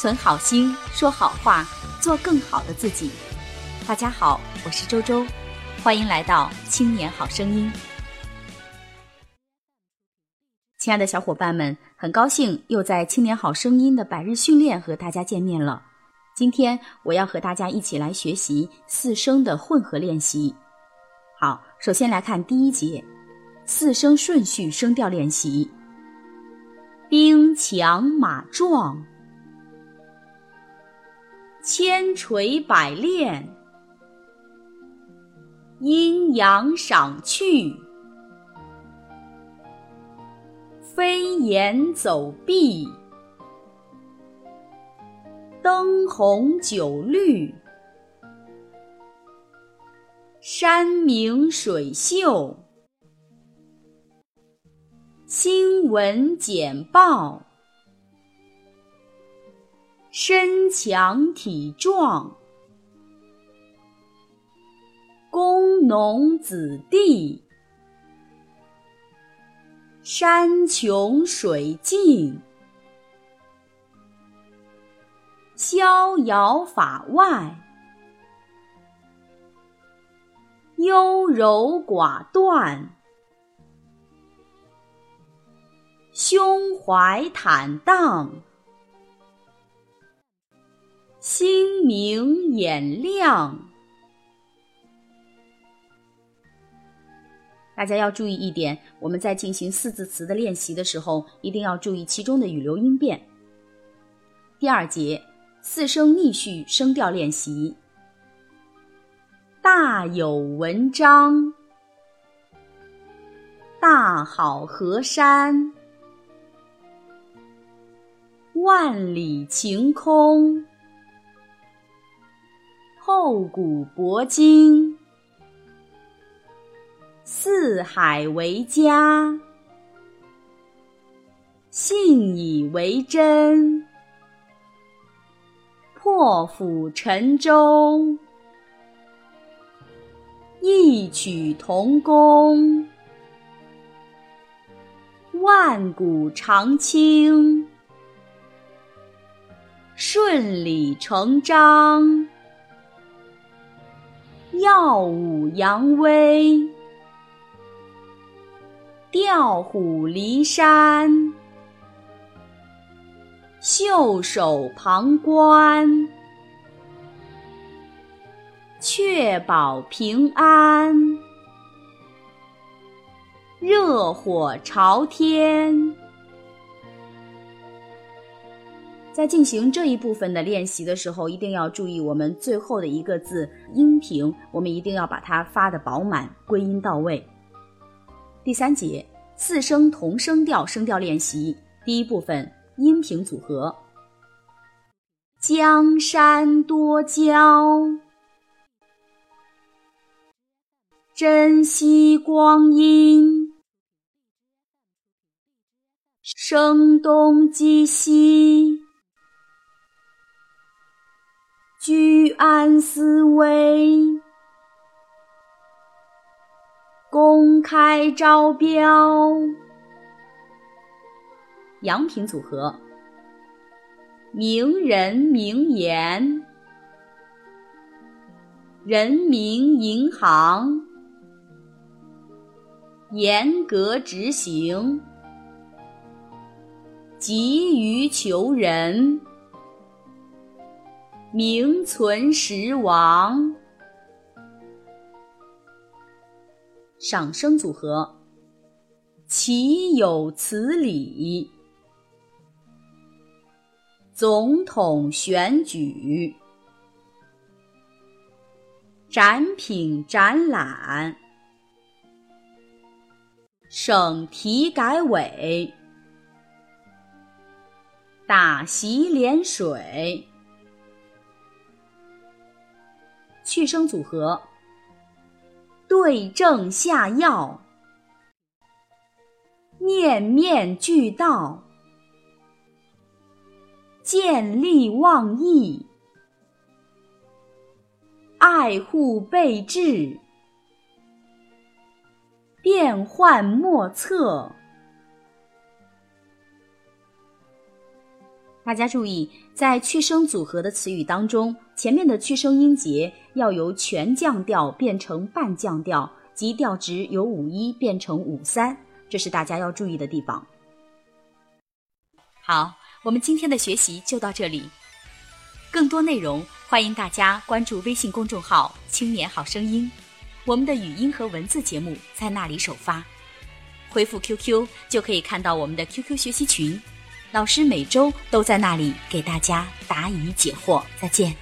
存好心，说好话，做更好的自己。大家好，我是周周，欢迎来到《青年好声音》。亲爱的小伙伴们，很高兴又在《青年好声音》的百日训练和大家见面了。今天我要和大家一起来学习四声的混合练习。好，首先来看第一节，四声顺序声调练习。兵强马壮，千锤百炼，阴阳赏去，飞檐走壁，灯红酒绿，山明水秀。新闻简报，身强体壮，工农子弟，山穷水尽，逍遥法外，优柔寡断。胸怀坦荡，心明眼亮。大家要注意一点，我们在进行四字词的练习的时候，一定要注意其中的语流音变。第二节四声逆序声调练习。大有文章，大好河山。万里晴空，厚古薄今，四海为家，信以为真，破釜沉舟，异曲同工，万古长青。顺理成章，耀武扬威，调虎离山，袖手旁观，确保平安，热火朝天。在进行这一部分的练习的时候，一定要注意我们最后的一个字音平，我们一定要把它发的饱满，归音到位。第三节四声同声调声调练习，第一部分音平组合。江山多娇，珍惜光阴，声东击西。居安思危，公开招标。阳平组合：名人名言，人民银行，严格执行，急于求人。名存实亡。赏声组合，岂有此理！总统选举，展品展览，省体改委，打洗脸水。去声组合，对症下药，面面俱到，见利忘义，爱护备至，变幻莫测。大家注意，在去声组合的词语当中，前面的去声音节要由全降调变成半降调，即调值由五一变成五三，这是大家要注意的地方。好，我们今天的学习就到这里。更多内容，欢迎大家关注微信公众号“青年好声音”，我们的语音和文字节目在那里首发。回复 QQ 就可以看到我们的 QQ 学习群。老师每周都在那里给大家答疑解惑，再见。